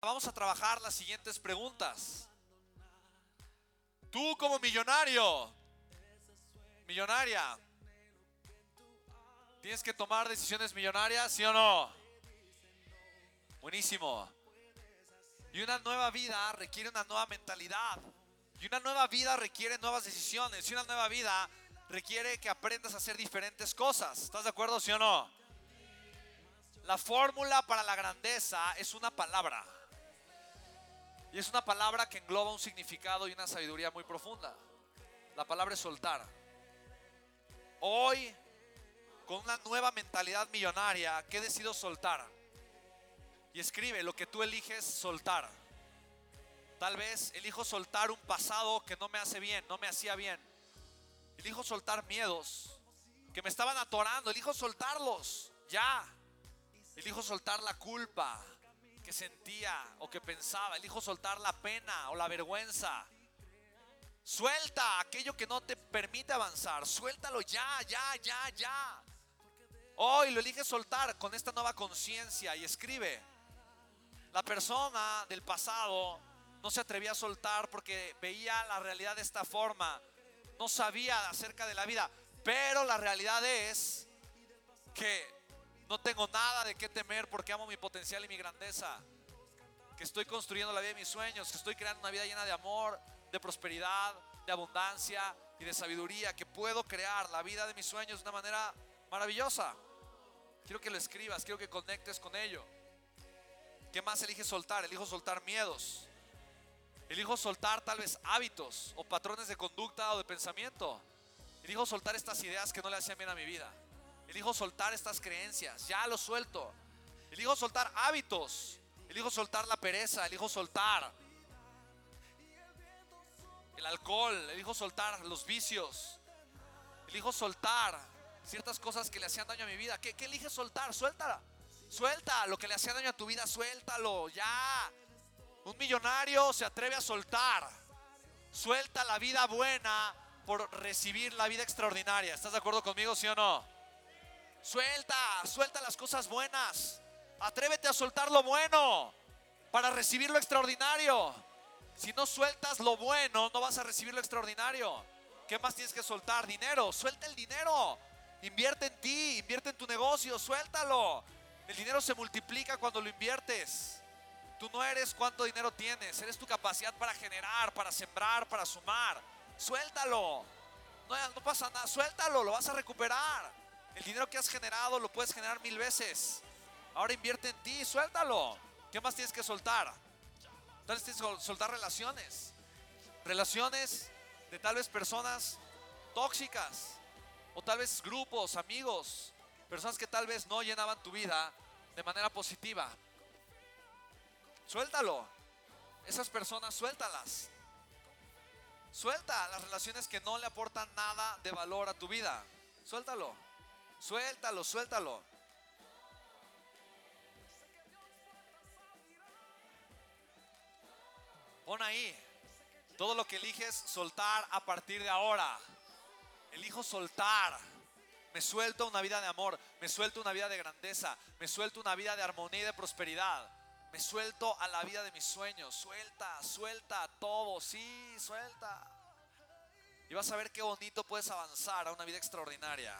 Vamos a trabajar las siguientes preguntas. Tú como millonario, millonaria, ¿tienes que tomar decisiones millonarias, sí o no? Buenísimo. Y una nueva vida requiere una nueva mentalidad. Y una nueva vida requiere nuevas decisiones. Y una nueva vida requiere que aprendas a hacer diferentes cosas. ¿Estás de acuerdo, sí o no? La fórmula para la grandeza es una palabra. Y es una palabra que engloba un significado y una sabiduría muy profunda. La palabra es soltar. Hoy, con una nueva mentalidad millonaria, ¿qué decido soltar? Y escribe lo que tú eliges soltar. Tal vez elijo soltar un pasado que no me hace bien, no me hacía bien. Elijo soltar miedos que me estaban atorando. Elijo soltarlos. Ya. Elijo soltar la culpa que sentía o que pensaba. Elijo soltar la pena o la vergüenza. Suelta aquello que no te permite avanzar. Suéltalo ya, ya, ya, ya. Hoy lo elige soltar con esta nueva conciencia y escribe. La persona del pasado no se atrevía a soltar porque veía la realidad de esta forma. No sabía acerca de la vida. Pero la realidad es que no tengo nada de qué temer porque amo mi potencial y mi grandeza. Que estoy construyendo la vida de mis sueños, que estoy creando una vida llena de amor, de prosperidad, de abundancia y de sabiduría. Que puedo crear la vida de mis sueños de una manera maravillosa. Quiero que lo escribas, quiero que conectes con ello. ¿Qué más eliges soltar? Elijo soltar miedos. Elijo soltar tal vez hábitos o patrones de conducta o de pensamiento. Elijo soltar estas ideas que no le hacían bien a mi vida. Elijo soltar estas creencias. Ya lo suelto. Elijo soltar hábitos. Elijo soltar la pereza. Elijo soltar el alcohol. Elijo soltar los vicios. Elijo soltar ciertas cosas que le hacían daño a mi vida. ¿Qué, qué eliges soltar? Suéltala. Suelta lo que le hacía daño a tu vida. Suéltalo. Ya. Un millonario se atreve a soltar. Suelta la vida buena por recibir la vida extraordinaria. ¿Estás de acuerdo conmigo, sí o no? Suelta, suelta las cosas buenas. Atrévete a soltar lo bueno para recibir lo extraordinario. Si no sueltas lo bueno, no vas a recibir lo extraordinario. ¿Qué más tienes que soltar? Dinero. Suelta el dinero. Invierte en ti, invierte en tu negocio, suéltalo. El dinero se multiplica cuando lo inviertes. Tú no eres cuánto dinero tienes, eres tu capacidad para generar, para sembrar, para sumar. Suéltalo. No, pasa nada, suéltalo, lo vas a recuperar. El dinero que has generado lo puedes generar mil veces. Ahora invierte en ti, suéltalo. ¿Qué más tienes que soltar? Vez tienes que soltar relaciones. Relaciones de tal vez personas tóxicas. O tal vez grupos, amigos. Personas que tal vez no llenaban tu vida de manera positiva. Suéltalo. Esas personas, suéltalas. Suelta las relaciones que no le aportan nada de valor a tu vida. Suéltalo. Suéltalo, suéltalo. Pon ahí todo lo que eliges soltar a partir de ahora. Elijo soltar. Me suelto una vida de amor, me suelto una vida de grandeza, me suelto una vida de armonía y de prosperidad. Me suelto a la vida de mis sueños. Suelta, suelta todo. Sí, suelta. Y vas a ver qué bonito puedes avanzar a una vida extraordinaria.